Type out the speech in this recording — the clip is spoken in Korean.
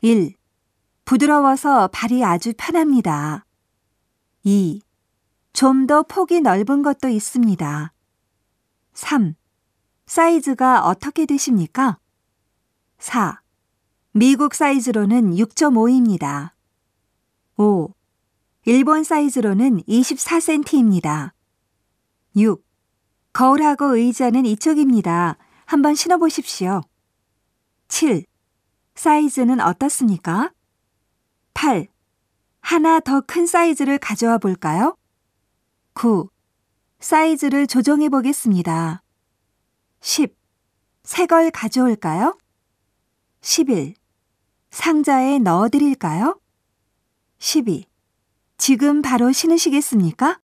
1. 부드러워서 발이 아주 편합니다. 2. 좀 더 폭이 넓은 것도 있습니다. 3. 사이즈가 어떻게 되십니까? 4. 미국 사이즈로는 6.5입니다. 5. 일본 사이즈로는 24cm입니다. 6. 거울하고 의자는 이쪽입니다. 한번 신어보십시오. 7. 사이즈는 어떻습니까? 8. 하나 더 큰 사이즈를 가져와 볼까요? 9. 사이즈를 조정해 보겠습니다. 10. 새 걸 가져올까요? 11. 상자에 넣어 드릴까요? 12. 지금 바로 신으시겠습니까?